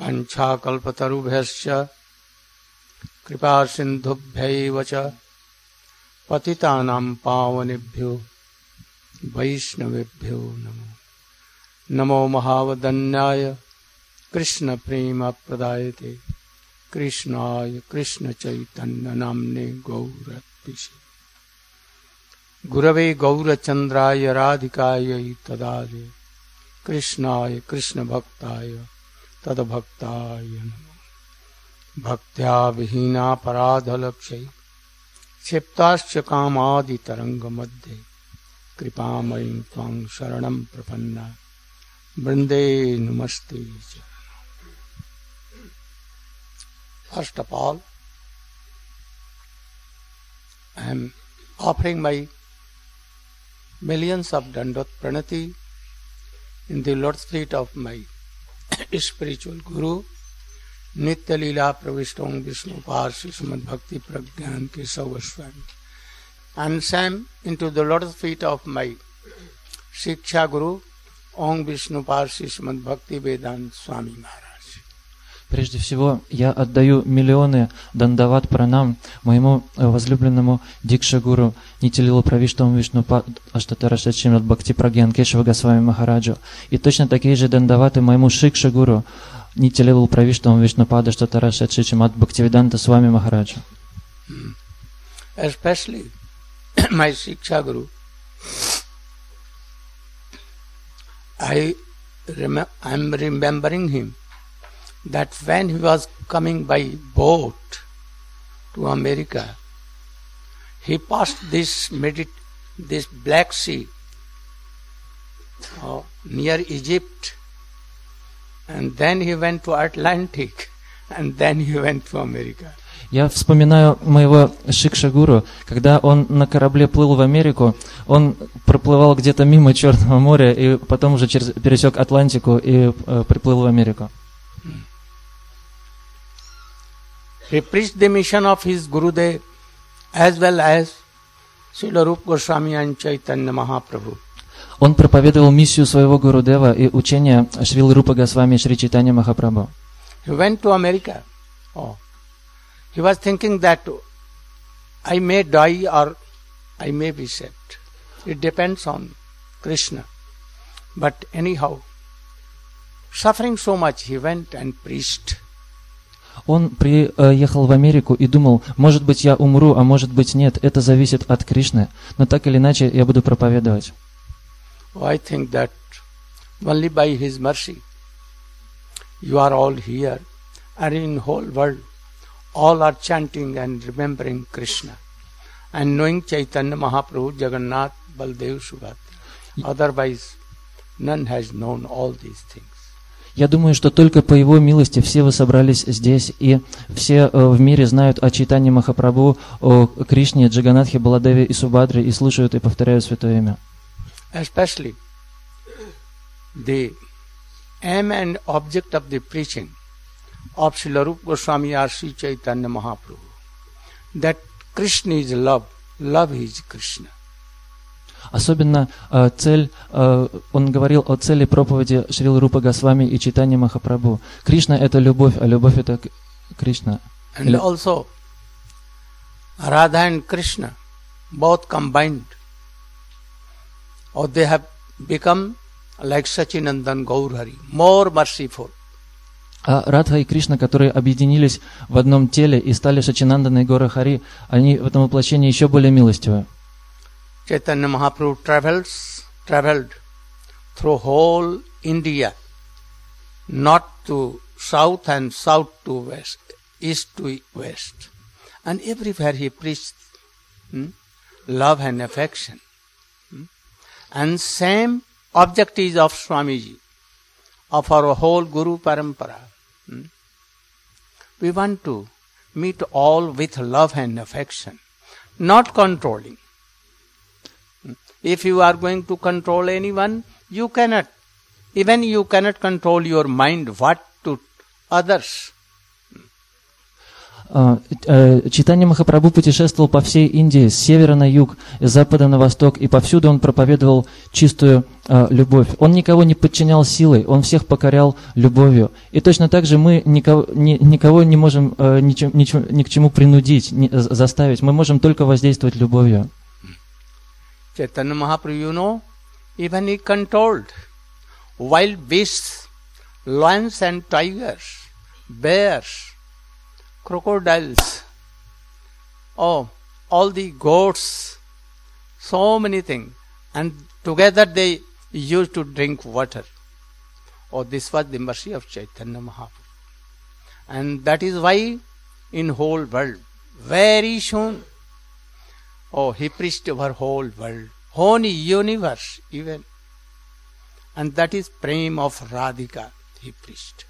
वञ्छाकल्पतरुभ्यश्च कृपा सिन्धुभ्यैव च। पतितानां पावनेभ्यो, वैष्णवेभ्यो नमो। नमो महावदन्याय। कृष्णप्रेमप्रदायते कृष्णाय कृष्णचैतन्यनाम्ने गौरत्पिषे गुरवे गौरचन्द्राय, राधिकायै तदादे। कृष्णाय कृष्णभक्ताय तदभक्ताय भक्त्या विहीना पराधलक्ष, क्षिप्ताश्च कामादि तरंग मध्य कृपामयी तां शरण प्रपन्ना। वृंदे नमस्ते first of all I am offering my millions of दंडोत प्रणति in the lot street of my spiritual guru नित्य लीला प्रविष्ट ओम विष्णु पार्षद भक्ति, प्रज्ञान के सवस्वयं and Sam in to the lord feet of my shiksha guru, ओम विष्णु पार्षद भक्ति, वेदांत, स्वामी महाराज। Прежде всего, я отдаю миллионы дандават пранам моему э, возлюбленному Дикшагуру Нитилилу Правиштаму Вишну Аштатара Шачимат Бхакти Прагьян Кешава Госвами Махараджу. И точно такие же дандаваты моему Шикшагуру Нитилилу Правиштаму Вишну Пада Аштатара Шачимат Бхактивиданта Свами Махараджу. Especially my Shiksha Guru, I rem- am remembering him that when he was coming by boat to America, he passed this medit- this Black Sea uh, near Egypt, and then he went to Atlantic, and then he went to America. Я вспоминаю моего Шикшагуру, когда он на корабле плыл в Америку, он проплывал где-то мимо Черного моря и потом уже через, пересек Атлантику и э, приплыл в Америку. He preached the mission of his Gurudev as well as Srila Rup Goswami and Chaitanya Mahaprabhu. Он проповедовал миссию своего Гурудева и учение Шрил Рупа Госвами Шри Читания Махапрабху. He went to America. Oh. He was thinking that I may die or I may be saved. It depends on Krishna. But anyhow, suffering so much, he went and preached. Он приехал в Америку и думал, может быть, я умру, а может быть, нет. Это зависит от Кришны. Но так или иначе, я буду проповедовать. Oh, and knowing Chaitanya Mahaprabhu, Jagannath, Baldev, Subhadra. Otherwise, none has known all these things. Я думаю, что только по Его милости все вы собрались здесь, и все э, в мире знают о читании Махапрабху, о Кришне, Джаганатхе, Баладеве и Субадре, и слушают и повторяют Святое Имя. Especially the aim and object of the preaching of Srila Rupa Goswami or Chaitanya Mahaprabhu. That Krishna is love, love is Krishna. Особенно э, цель, э, он говорил о цели проповеди Шрил Рупа Госвами и читания Махапрабху. Кришна – это любовь, а любовь – это Кришна. And also, Radha and Krishna, both combined, or they have become like Sachinandan Gaurhari, more merciful. А Радха и Кришна, которые объединились в одном теле и стали Шачинанданой Гора Хари, они в этом воплощении еще более милостивы. Chaitanya Mahaprabhu travels, traveled through whole India, north to south and south to west, east to west. And everywhere he preached hmm, love and affection. hmm. And same object is of Swamiji, of our whole Guru Parampara. hmm. We want to meet all with love and affection, not controlling. If you are going to control anyone, you cannot. Even you cannot control your mind what to others. А, э, Читание Махапрабху путешествовал по всей Индии, с севера на юг, с запада на восток, и повсюду он проповедовал чистую а, любовь. Он никого не подчинял силой, он всех покорял любовью. И точно так же мы никого, ни, никого не можем э, ничем, ничем, ни к чему принудить, з- заставить. Мы можем только воздействовать любовью. Chaitanya Mahaprabhu, you know, even he controlled wild beasts, lions and tigers, bears, crocodiles, oh, all the goats, so many things. And together they used to drink water. Oh, this was the mercy of Chaitanya Mahaprabhu. And that is why in whole world, very soon, Oh, he preached over whole world, whole universe even. And that is prem of Radhika he preached.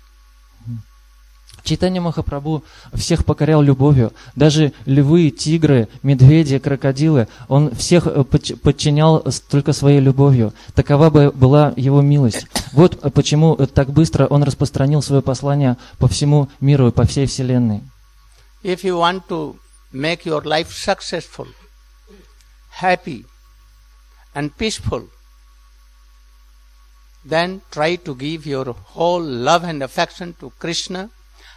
Читание Махапрабху всех покорял любовью. Даже львы, тигры, медведи, крокодилы, он всех э, подч- подчинял только своей любовью. Такова бы была его милость. Вот э, почему э, так быстро он распространил свое послание по всему миру и по всей Вселенной. If you want to make your life successful, happy, and peaceful, then try to give your whole love and affection to Krishna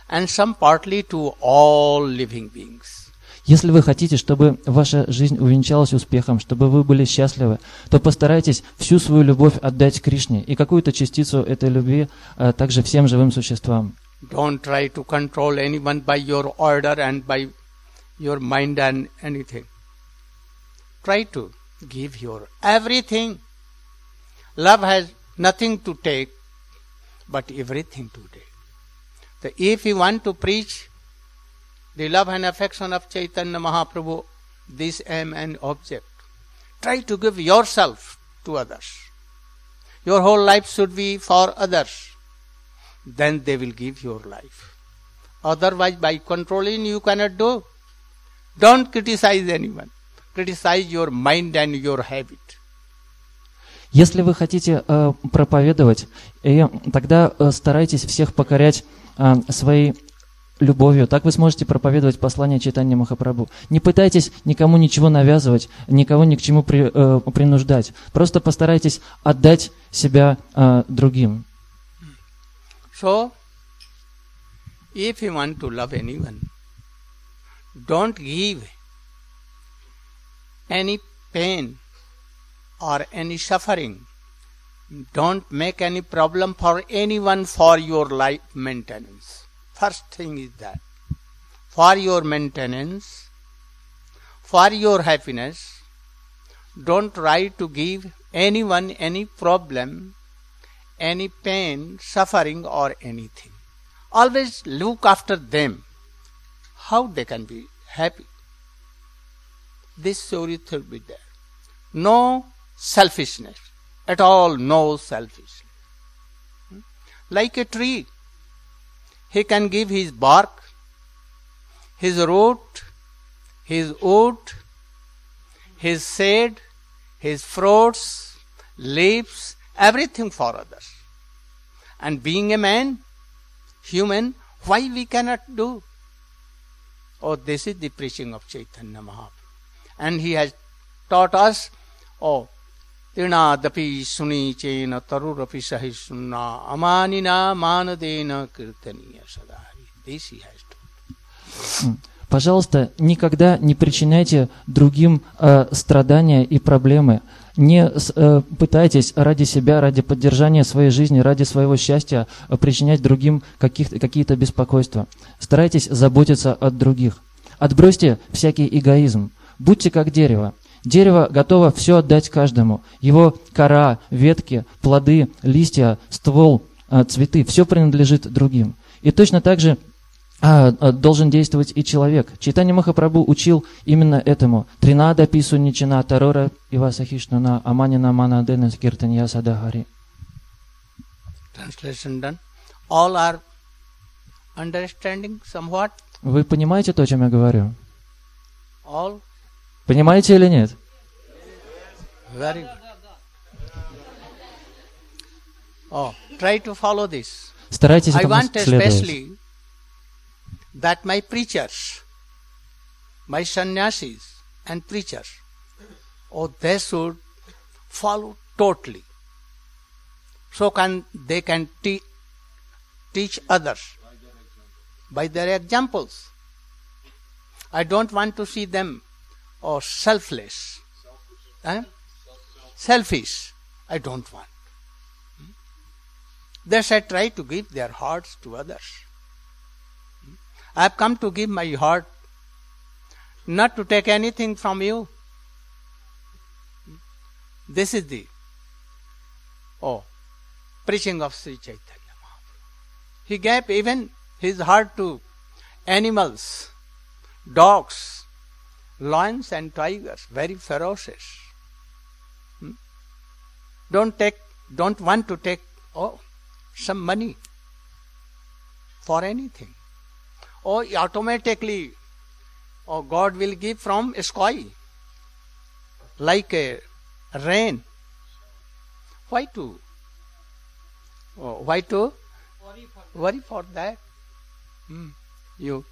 and some partly to all living beings. Если вы хотите, чтобы ваша жизнь увенчалась успехом, чтобы вы были счастливы, то постарайтесь всю свою любовь отдать Кришне и какую-то частицу этой любви э, также всем живым существам. Don't try to control anyone by your order and by your mind and anything. Try to give your everything. Love has nothing to take, but everything to take. So if you want to preach the love and affection of Chaitanya Mahaprabhu, this aim and object, try to give yourself to others. Your whole life should be for others then they will give your life. Otherwise, by controlling, you cannot do. Don't criticize anyone. Criticize your mind and your habit. Если вы хотите э, проповедовать, и тогда э, старайтесь всех покорять э, своей любовью. Так вы сможете проповедовать послание читания Махапрабху. Не пытайтесь никому ничего навязывать, никого ни к чему при- э, принуждать. Просто постарайтесь отдать себя э, другим. So, if you want to love anyone, don't give any pain or any suffering. Don't make any problem for anyone for your life maintenance. First thing is that. For your maintenance, for your happiness, don't try to give anyone any problem, any pain, suffering, or anything. Always look after them, how they can be happy. This story should be there. No selfishness, at all, no selfishness. Hmm? Like a tree, he can give his bark, his root, his wood, his seed, his fruits, leaves, everything for others. And being a man, human, why we cannot do? Oh, this is the preaching of Chaitanya Mahaprabhu. And he has taught us, oh, तृणादपि सुनीचेन तरुरपि सहिष्णुना अमानिना मानदेन कीर्तनीय सदा This he has taught. Пожалуйста, никогда не причиняйте другим э, страдания и проблемы. Не с- э, пытайтесь ради себя, ради поддержания своей жизни, ради своего счастья э, причинять другим каких какие-то беспокойства. Старайтесь заботиться от других. Отбросьте всякий эгоизм. Будьте как дерево. Дерево готово все отдать каждому. Его кора, ветки, плоды, листья, ствол, э, цветы, все принадлежит другим. И точно так же а, а, должен действовать и человек. Читание Махапрабху учил именно этому. Тринада пису ничина тарора ивасахишнуна аманина манадена скиртанья садагари. Translation done. All are understanding somewhat. Вы понимаете то, о чем я говорю? All Понимаете или нет? very good. Oh, try to follow this. Старайтесь I этому want следовать. especially that my preachers, my sannyasis and preachers, oh, they should follow totally. So can they can te- teach others by their examples. I don't want to see them oh, selfless, eh? selfish. I don't want. Hmm? They said try to give their hearts to others. Hmm? I have come to give my heart not to take anything from you. Hmm? This is the oh preaching of Sri Chaitanya Mahaprabhu. He gave even his heart to animals, dogs, lions and tigers, very ferocious. Hmm? Don't take, don't want to take, oh, some money for anything. Or oh, automatically, oh, God will give from sky, like a rain. Why to? Oh, why to worry for that? Hmm. You.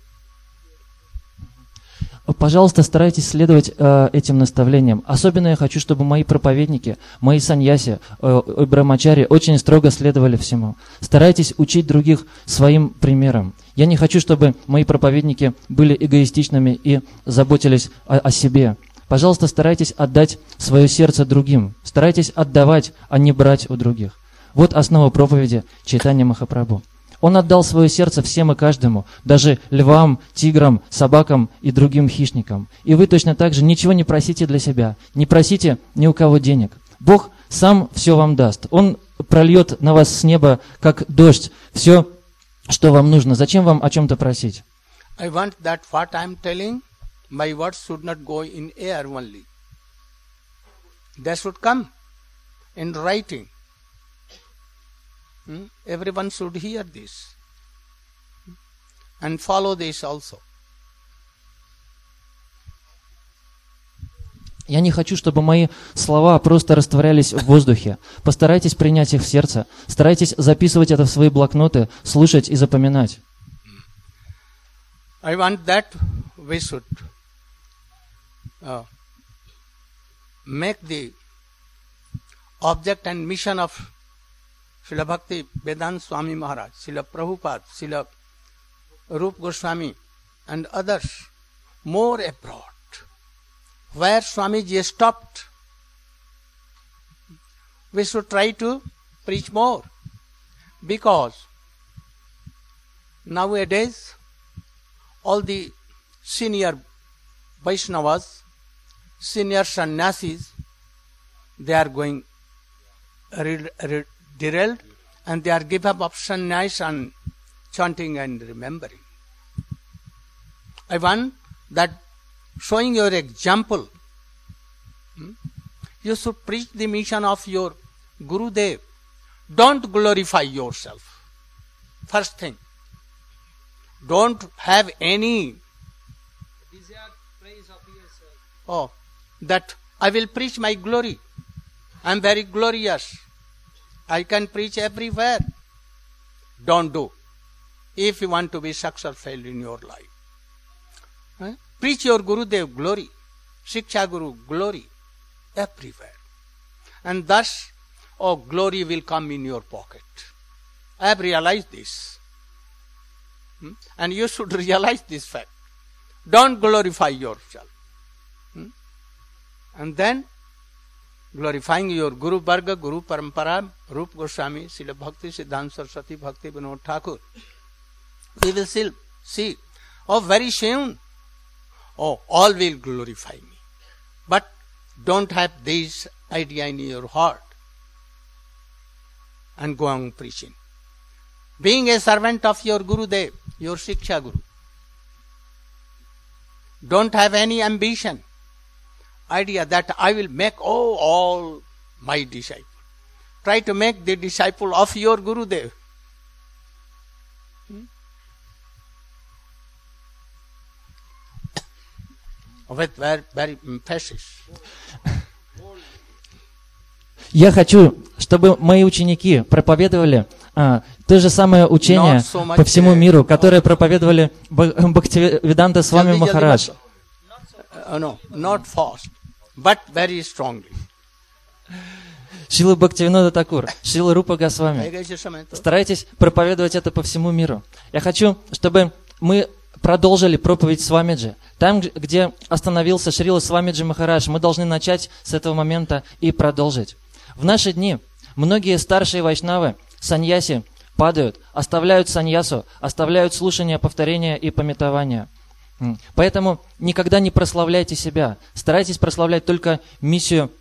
Пожалуйста, старайтесь следовать э, этим наставлениям. Особенно я хочу, чтобы мои проповедники, мои саньяси, э, брамачари очень строго следовали всему. Старайтесь учить других своим примером. Я не хочу, чтобы мои проповедники были эгоистичными и заботились о, о себе. Пожалуйста, старайтесь отдать свое сердце другим. Старайтесь отдавать, а не брать у других. Вот основа проповеди Чайтанья Махапрабху. Он отдал свое сердце всем и каждому, даже львам, тиграм, собакам и другим хищникам. И вы точно так же ничего не просите для себя, не просите ни у кого денег. Бог сам все вам даст. Он прольет на вас с неба, как дождь, все, что вам нужно. Зачем вам о чем-то просить? In writing. Hmm? Everyone should hear this and follow this also. Я не хочу, чтобы мои слова просто растворялись в воздухе. Постарайтесь принять их в сердце. Старайтесь записывать это в свои блокноты, слушать и запоминать. I want that we should uh, make the object and mission of शिल भक्ति वेदांत स्वामी महाराज शिल प्रभुपाद शिल Rupa Goswami and others more abroad where Swami ji stop we should try to preach more because nowadays all the senior Vaishnavas senior sannyasis they are going derailed and they are give up option nice and chanting and remembering. I want that showing your example. Hmm, you should preach the mission of your Guru Dev. Don't glorify yourself. First thing. Don't have any desire praise of yourself. oh that I will preach my glory. I am very glorious. I can preach everywhere. Don't do. If you want to be successful in your life. Preach your Guru Dev glory, Shiksha Guru glory, everywhere. And thus, oh, glory will come in your pocket. I have realized this. Hmm? And you should realize this fact. Don't glorify yourself. Hmm? And then glorifying your Guru Varga, Guru Parampara, Rup Goswami, Srila Bhakti Siddhanta Saraswati, Bhakti Vinod Thakur. We will still see, oh, very soon, oh, all will glorify me. But don't have this idea in your heart and go on preaching. Being a servant of your Guru Dev, your Shiksha Guru. Don't have any ambition idea that I will make oh, all my disciples. Try to make the disciple of your Guru Dev. Hmm? With very, very emphasis. Я хочу, чтобы мои ученики проповедовали а, То же самое учение so по всему uh, миру, которое проповедовали Бхактивиданта Jaldi jaldi Махарадж. Uh, no, not fast, but very strongly. Шила Бхактивинода Такур, Шила Рупа Госвами. Старайтесь проповедовать это по всему миру. Я хочу, чтобы мы продолжили проповедь Свамиджи. Там, где остановился Шрила Свамиджи Махарадж, мы должны начать с этого момента и продолжить. В наши дни многие старшие вайшнавы, саньяси, падают, оставляют саньясу, оставляют слушание, повторение и пометование – Поэтому никогда не прославляйте себя. Старайтесь прославлять только миссию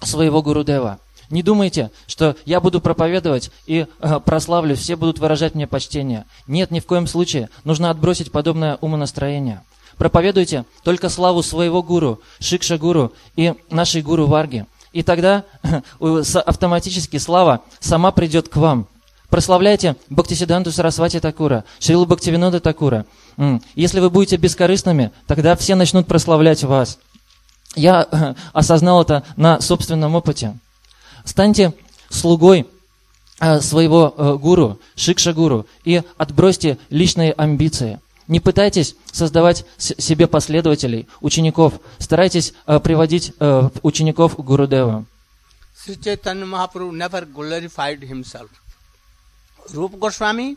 своего Гурудева. Не думайте, что я буду проповедовать и э, прославлю, все будут выражать мне почтение. Нет, ни в коем случае. Нужно отбросить подобное умонастроение. Проповедуйте только славу своего гуру, Шикша гуру и нашей гуру Варги. И тогда автоматически слава сама придет к вам. Прославляйте Бхактисиданту Сарасвати Такура, Шрилу Бхактивинода Такура. Если вы будете бескорыстными, тогда все начнут прославлять вас. Я э, осознал это на собственном опыте. Станьте слугой э, своего э, гуру, шикша-гуру, и отбросьте личные амбиции. Не пытайтесь создавать себе последователей, учеников. Старайтесь приводить учеников к Гурудеву. Sri Chaitanya Mahaprabhu never glorified himself. Rupa Goswami,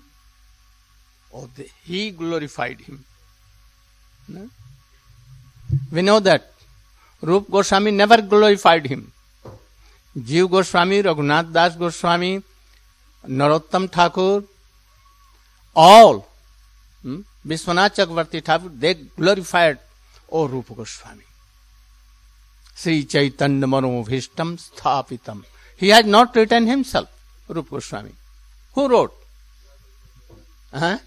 oh, the, he glorified him. No? We know that. Rupa Goswami never glorified him. Jiv Goswami, Raghunath Das Goswami, Narottam Thakur, all, hmm, Vishwanath Chakravarti Thakur, they glorified, oh Rupa Goswami. Sri Chaitanya Manobhishtam Sthapitam. He had not written himself, Rupa Goswami. Who wrote? Huh?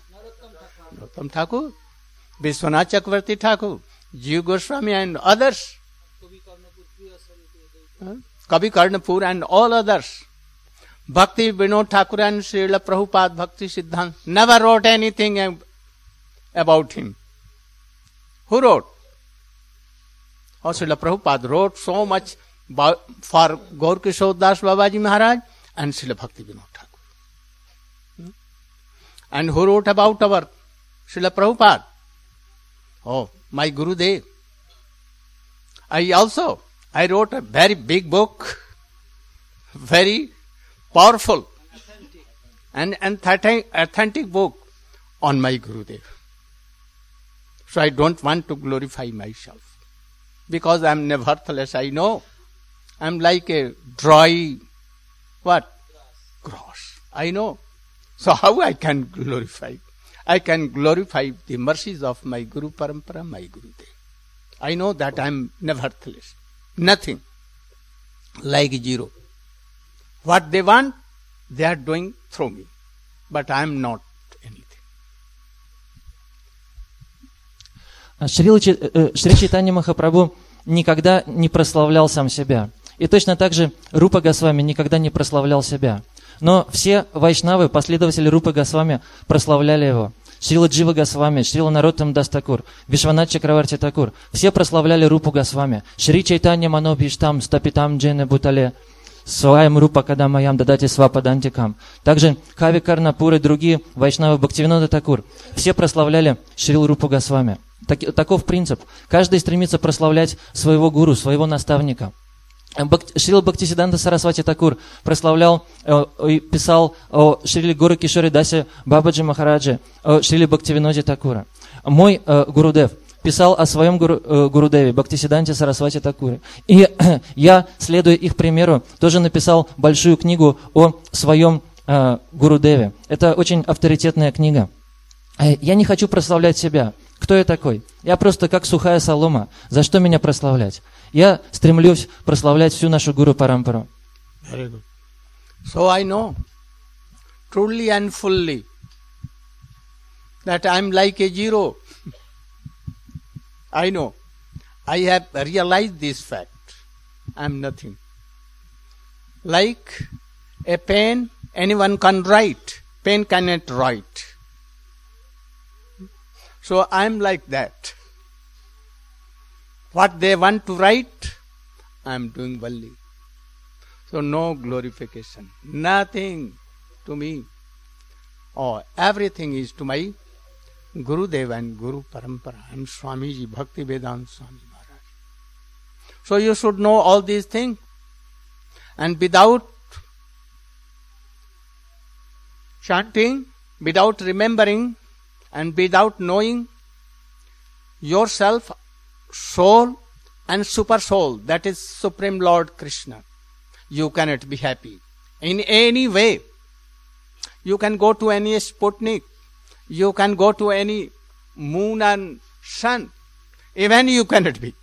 Narottam Thakur, Vishwanath Chakravarti Thakur, Jiva Goswami and others हाँ? कवि Karanpur and all others Bhakti Vinod Thakur and Srila Prabhupada Bhakti सिद्धांत। Never wrote anything about him who wrote or Srila Prabhupada wrote so much for Gaur Kishor Das Babaji Maharaj and Srila Bhakti Vinod Thakur. And who wrote about our Srila Prabhupada? Oh, my Guru Dev. I also, I wrote a very big book, very powerful and authentic, authentic book on my Guru Gurudev. So I don't want to glorify myself because I am nevertheless, I know I'm like a dry, what? Grass. I know. So how I can glorify? I can glorify the mercies of my Guru Parampara, my Gurudev. I know that I am nevertheless nothing like zero. What they want, they are doing through me. But I am not. Шрила Чи- э, Шри Чайтанья Махапрабху никогда не прославлял сам себя. И точно так же Рупа Госвами никогда не прославлял себя. Но все вайшнавы, последователи Рупы Госвами, прославляли его. Шрила Джива Госвами, Шрила Нароттам Дас Тхакур, Вишванат Чакраварти Тхакур. Все прославляли Рупу Госвами. śrī caitanya-mano-'bhīṣṭaṁ sthāpitaṁ yena bhū-tale svayaṁ rūpaḥ kadā mahyaṁ dadāti sva-padāntikam. Также Кави Карнапур и другие вайшнавы Бхактивинода Тхакур. Все прославляли Шрилу Рупу Госвами. Так- таков принцип. Каждый стремится прославлять своего гуру, своего наставника. Шрила Бхактисиданта Сарасвати Такур прославлял э, и писал о Шриле Гуру Кишоре Дасе Бабаджи Махараджи, о Шриле Бхактивиноде Такура. Мой э, Гурудев писал о своем гуру, э, Гурудеве, Бхактисиданте Сарасвати Такуре. И я, следуя их примеру, тоже написал большую книгу о своем Гурудеве. Это очень авторитетная книга. Я не хочу прославлять себя. Кто я такой? Я просто как сухая солома. За что меня прославлять? Я стремлюсь прославлять всю нашу Гуру Парампару. Very good. So I know truly and fully that I am like a zero. I know. I have realized this fact. I am nothing. Like a pen, anyone can write. Pen cannot write. So I am like that. What they want to write, I am doing only. So no glorification, nothing to me. Oh, everything is to my Gurudev and Guru Parampara and Swamiji, Bhakti Vedanta Swami Maharaj. So you should know all these things. And without chanting, without remembering, and without knowing yourself, soul and super soul, that is Supreme Lord Krishna, you cannot be happy in any way. You can go to any Sputnik, you can go to any moon and sun, even you cannot be.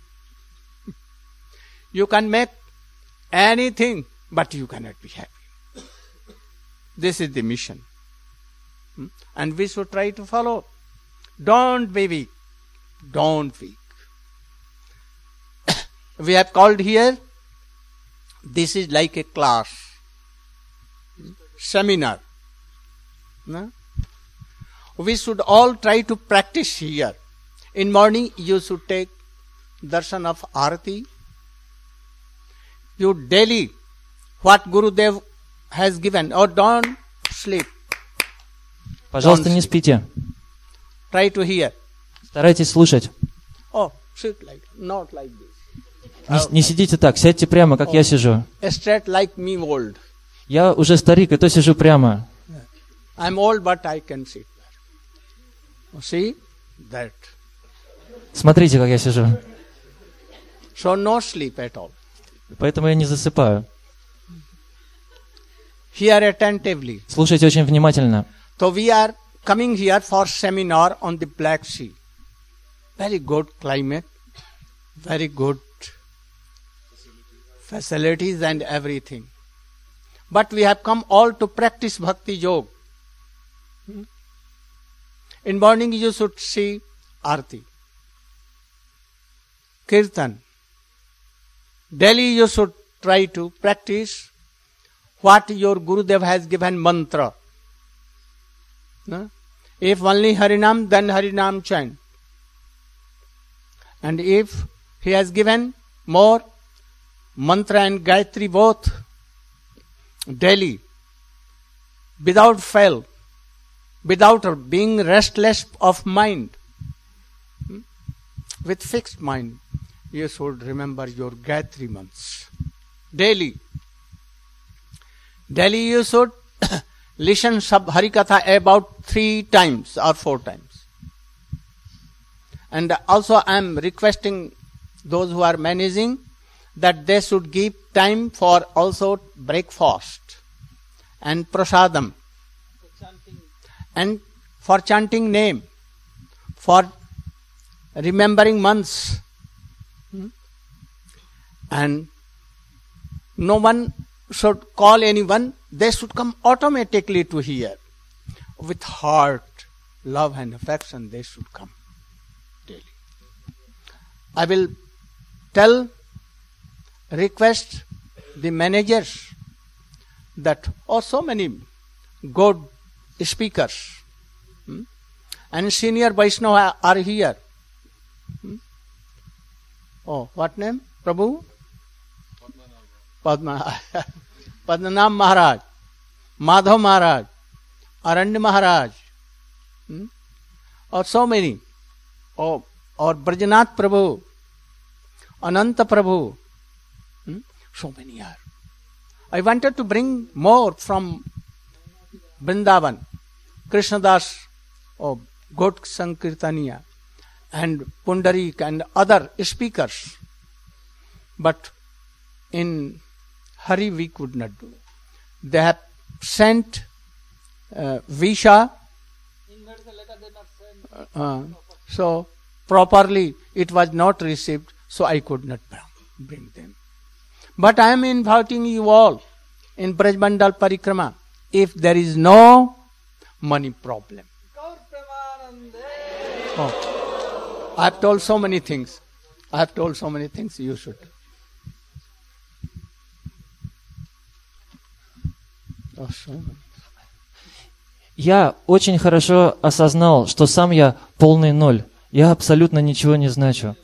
You can make anything, but you cannot be happy. This is the mission. And we should try to follow. Don't be weak. Don't weak. we have called here, this is like a class, seminar. No? We should all try to practice here. In morning, you should take darshan of Arati. You daily, what Gurudev has given, or don't sleep. Пожалуйста, не спите. Try to hear. Старайтесь слушать. Oh, sit like, not like this. Не, не сидите так, сядьте прямо, как я сижу. Like me old. Я уже старик, и то сижу прямо. I'm old, but I can sit. See that. Смотрите, как я сижу. So no sleep at all. Поэтому я не засыпаю. Hear attentively. Слушайте очень внимательно. So we are coming here for seminar on the Black Sea. Very good climate, very good facilities and everything. But we have come all to practice bhakti yoga. Hmm? In morning you should see arti, kirtan. Daily you should try to practice what your Gurudev has given mantra. No? If only Harinam, then Harinam chant. And if he has given more, mantra and Gayatri both daily, without fail, without being restless of mind, hmm, with fixed mind, you should remember your Gayatri months daily. Daily you should listen sub Harikatha about three times or four times. And also I am requesting those who are managing that they should give time for also breakfast and prasadam and for chanting name, for remembering months. Hmm? And no one should call anyone, they should come automatically to hear. With heart, love, and affection, they should come daily. I will tell, request the managers that, oh, so many good speakers hmm, and senior Vaishnava are here. Hmm? Oh, what name? Prabhu? Padma पद्मनाम Maharaj Madhav Maharaj Aranya Maharaj hmm, or so many or or Brajnath Prabhu Anant Prabhu so many are I wanted to bring more from Vrindavan Krishnadas or गोट संकीर्तनिया and Pundarik and other speakers but in hurry we could not do. They have sent uh, Visha, uh, so properly it was not received, so I could not bring them. But I am inviting you all in Brajmandal Parikrama if there is no money problem. Oh. I have told so many things. I have told so many things you should. Я очень хорошо осознал, что сам я полный ноль. Я абсолютно ничего не значу.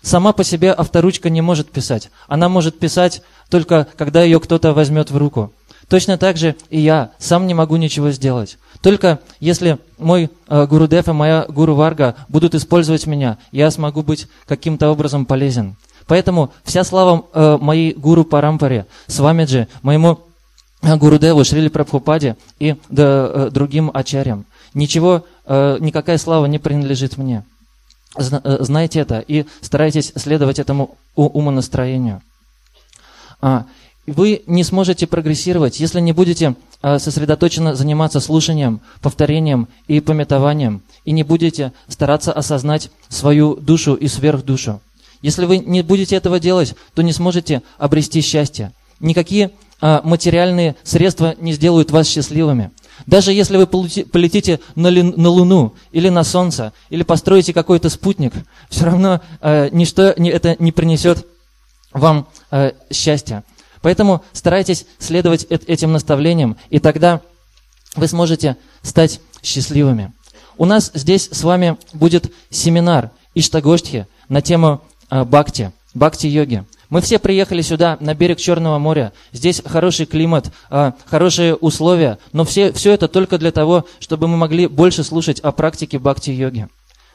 Сама по себе авторучка не может писать. Она может писать только, когда ее кто-то возьмет в руку. То Точно так же и я сам не могу ничего сделать. Только если мой э, Гуру Дев и моя Гуру Варга будут использовать меня, я смогу быть каким-то образом полезен. Поэтому вся слава э, моей Гуру Парампаре, Свамиджи, моему э, Гуру Деву, Шрили Прабхупаде и да, э, другим ачарям. Ничего, э, никакая слава не принадлежит мне. Э, Знайте это и старайтесь следовать этому умонастроению. А, вы не сможете прогрессировать, если не будете сосредоточенно заниматься слушанием, повторением и пометованием, и не будете стараться осознать свою душу и сверхдушу. Если вы не будете этого делать, то не сможете обрести счастье. Никакие материальные средства не сделают вас счастливыми. Даже если вы полетите на, Луну или на Солнце, или построите какой-то спутник, все равно а, ничто не- это не принесет вам э, счастья. Поэтому старайтесь следовать эт- этим наставлениям, и тогда вы сможете стать счастливыми. У нас здесь с вами будет семинар Иштагоштхи на тему э, бхакти, бхакти-йоги. Мы все приехали сюда, на берег Черного моря. Здесь хороший климат, э, хорошие условия, но все, все это только для того, чтобы мы могли больше слушать о практике бхакти-йоги.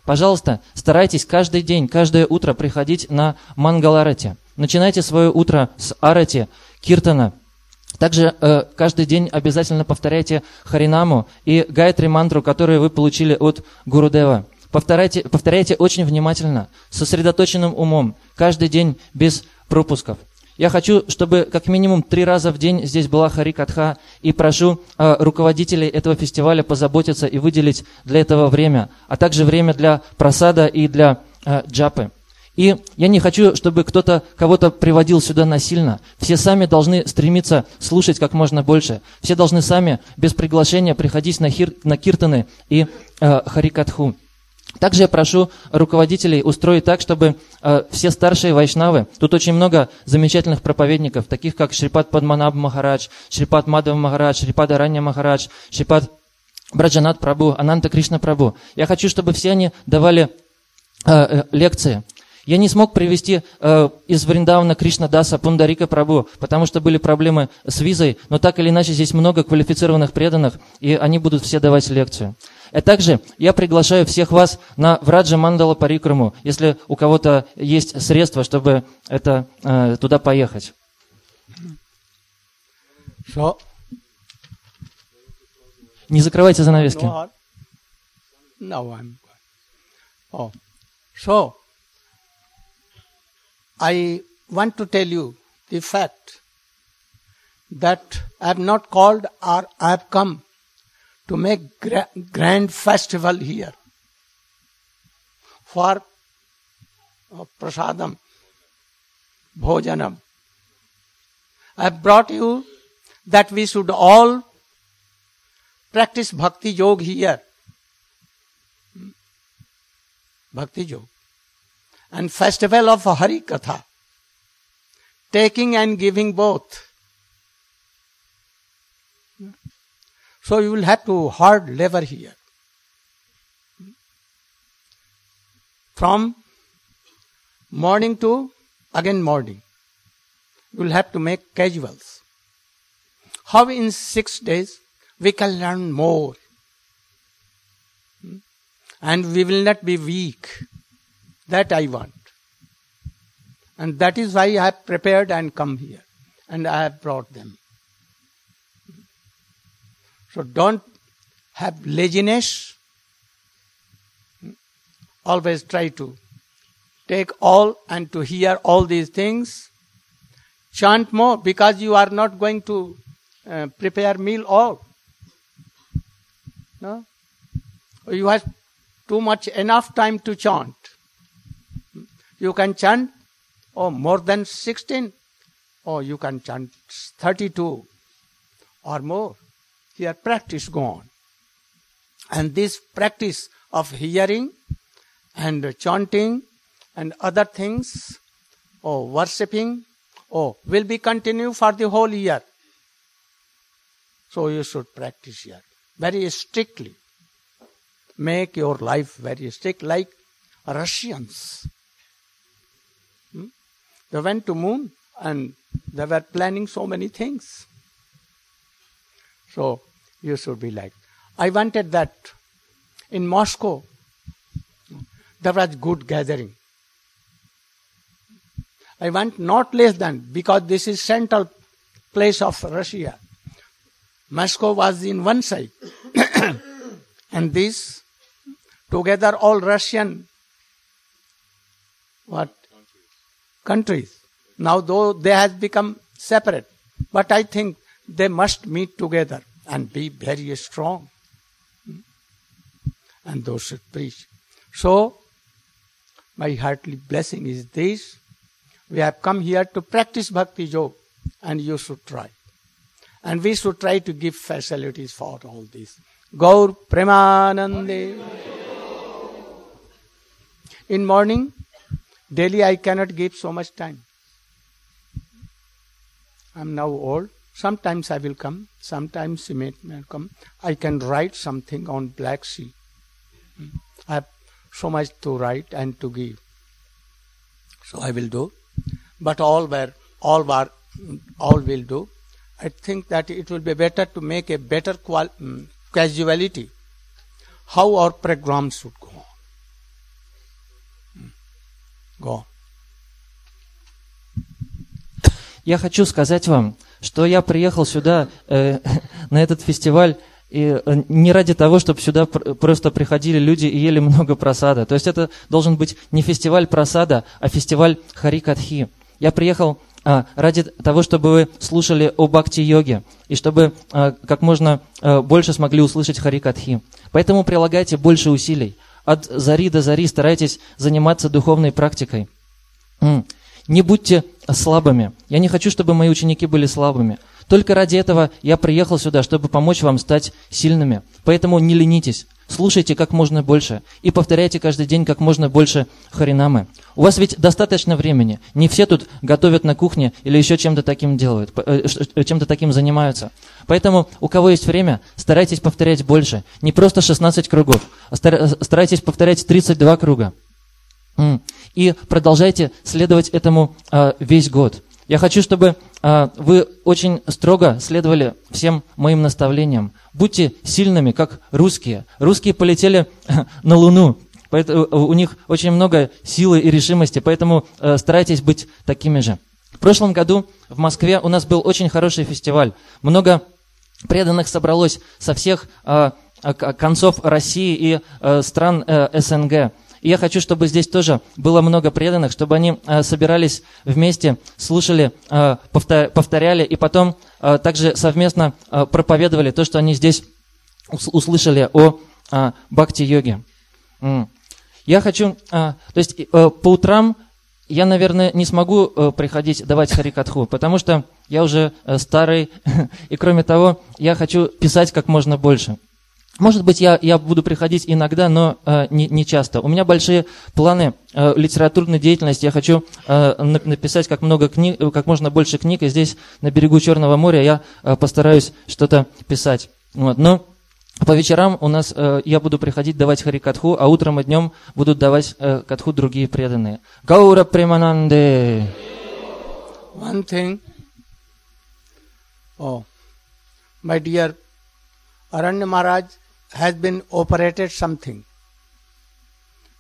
Пожалуйста, старайтесь каждый день, каждое утро приходить на Мангаларати. Начинайте свое утро с Арати, Киртана. Также э, каждый день обязательно повторяйте Харинаму и Гайтри мантру, которую вы получили от Гурудева. Повторяйте, повторяйте очень внимательно, сосредоточенным умом, каждый день без пропусков. Я хочу, чтобы как минимум три раза в день здесь была Хари Катха, и прошу э, руководителей этого фестиваля позаботиться и выделить для этого время, а также время для просада и для э, джапы. И я не хочу, чтобы кто-то кого-то приводил сюда насильно. Все сами должны стремиться слушать как можно больше. Все должны сами, без приглашения, приходить на, хир, на киртаны и э, харикатху. Также я прошу руководителей устроить так, чтобы э, все старшие вайшнавы, тут очень много замечательных проповедников, таких как Шрипад Падманаб Махарадж, Шрипад Мадав Махарадж, Шрипад Аранья Махарадж, Шрипад Браджанат Прабу, Ананта Кришна Прабу. Я хочу, чтобы все они давали э, э, лекции. Я не смог привести э, из Вриндавана Кришна Даса Пундарика Прабу, потому что были проблемы с визой, но так или иначе здесь много квалифицированных преданных, и они будут все давать лекцию. А также я приглашаю всех вас на Враджа Мандала Парикраму, если у кого-то есть средства, чтобы это, э, туда поехать. So, Не закрывайте занавески. no, I'm. Oh, so I want to tell you the fact that I have not called or I have come to make gra- grand festival here for uh, prasadam, bhojanam. I have brought you that we should all practice bhakti yoga here. Hmm? Bhakti yoga. And festival of Hari Katha. Taking and giving both. So you will have to hard labor here. From morning to again morning. You will have to make casuals. How in six days we can learn more. Hmm? And we will not be weak. That I want. And that is why I have prepared and come here. And I have brought them. So don't have laziness. Always try to take all and to hear all these things. Chant more because you are not going to uh, prepare meal all. No? You have too much enough time to chant. You can chant oh more than 16 or you can chant 32 or more. Here practice go on. And this practice of hearing and chanting and other things or worshipping oh will be continued for the whole year. So you should practice here very strictly. Make your life very strict like Russians. They went to moon and they were planning so many things. So you should be like. I wanted that in Moscow. There was good gathering. I want not less than because this is central place of Russia. Moscow was in one side, and this together all Russian what countries. Now though they have become separate, but I think they must meet together and be very strong. And those should preach. So my heartily blessing is this. We have come here to practice bhakti yoga and you should try. And we should try to give facilities for all this. Gaur Premanande. In morning, daily I cannot give so much time. I'm now old. Sometimes I will come, sometimes he may may come. I can write something on Black Sea. I have so much to write and to give. So I will do. But all were all were all will do. I think that it will be better to make a better qual- mm, casuality. How our program should Go. Я хочу сказать вам, что я приехал сюда, э, на этот фестиваль, и э, не ради того, чтобы сюда пр- просто приходили люди и ели много просада. То есть это должен быть не фестиваль просада, а фестиваль Харикатхи. Я приехал а, ради того, чтобы вы слушали о бхакти-йоге, и чтобы а, как можно а, больше смогли услышать Харикатхи. Поэтому прилагайте больше усилий. От зари до зари старайтесь заниматься духовной практикой. Не будьте слабыми. Я не хочу, чтобы мои ученики были слабыми. Только ради этого я приехал сюда, чтобы помочь вам стать сильными. Поэтому не ленитесь. Слушайте как можно больше и повторяйте каждый день как можно больше харинамы. У вас ведь достаточно времени. Не все тут готовят на кухне или еще чем-то таким делают, э, э, чем-то таким занимаются. Поэтому у кого есть время, старайтесь повторять больше. Не просто 16 кругов, а э, старайтесь повторять 32 круга. И продолжайте следовать этому а, весь год. Я хочу, чтобы вы очень строго следовали всем моим наставлениям. Будьте сильными, как русские. Русские полетели на Луну. Поэтому у них очень много силы и решимости, поэтому э, старайтесь быть такими же. В прошлом году в Москве у нас был очень хороший фестиваль. Много преданных собралось со всех а, а, концов России и э, стран э, СНГ. И я хочу, чтобы здесь тоже было много преданных, чтобы они э, собирались вместе, слушали, э, повтор- повторяли и потом э, также совместно проповедовали то, что они здесь ус- услышали о бхакти-йоге. Я хочу, то есть по утрам я, наверное, не смогу приходить давать харикатху, потому что я уже старый, и кроме того, я хочу писать как можно больше. Может быть, я, я буду приходить иногда, но э, не, не часто. У меня большие планы э, литературной деятельности. Я хочу э, на- написать как, много книг, как можно больше книг, и здесь, на берегу Черного моря, я э, постараюсь что-то писать. Вот. Но по вечерам у нас э, я буду приходить давать харикатху, а утром и днем будут давать э, катху другие преданные. Гаура Премананде. One thing, oh, my dear Aranya Maharaj has been operated something.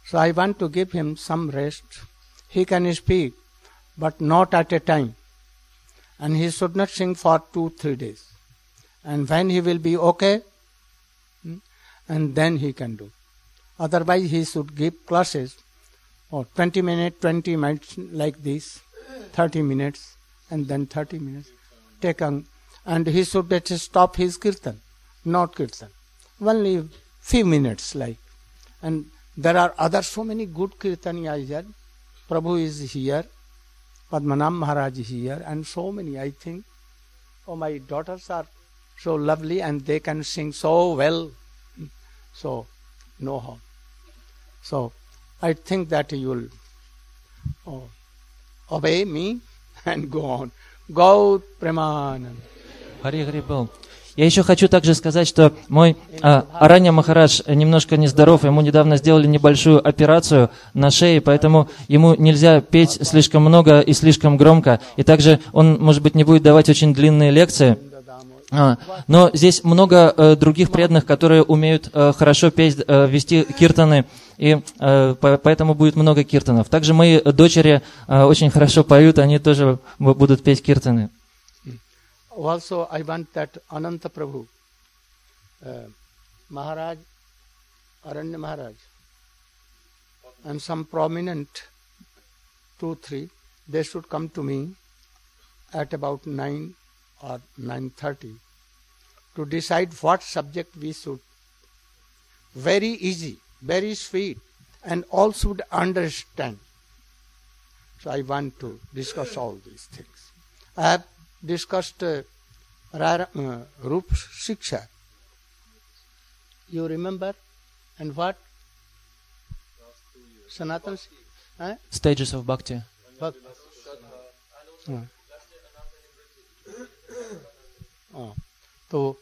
So I want to give him some rest. He can speak, but not at a time. And he should not sing for two, three days. And when he will be okay, hmm, and then he can do. Otherwise, he should give classes or 20 minutes, 20 minutes like this, 30 minutes, and then 30 minutes. Take on, and he should stop his kirtan, not kirtan only few minutes like. And there are other so many good kirtaniyas here. Prabhu is here, Padmanam Maharaj is here, and so many, I think. Oh, my daughters are so lovely and they can sing so well. So, know how. So, I think that you'll oh, obey me and go on. Go, Premanand. hari hari Bol. Я еще хочу также сказать, что мой а, Аранья Махарадж немножко нездоров, ему недавно сделали небольшую операцию на шее, поэтому ему нельзя петь слишком много и слишком громко, и также он, может быть, не будет давать очень длинные лекции. А, но здесь много э, других преданных, которые умеют э, хорошо петь, э, вести киртаны, и э, по- поэтому будет много киртанов. Также мои дочери э, очень хорошо поют, они тоже бу- будут петь киртаны. Also, I want that Ananta Prabhu, uh, Maharaj, Aranya Maharaj, and some prominent two, three, they should come to me at about nine or nine thirty to decide what subject we should. Very easy, very sweet, and all should understand. So I want to discuss all these things. I have discussed uh, uh, Rup Shiksha. You remember? And what? Sanatan? Eh? Stages of Bhakti. Bhak- हाँ. हाँ. So,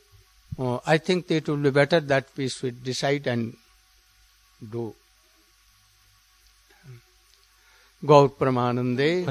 uh, I think it will be better that we should decide and do. Gaur Pramanande.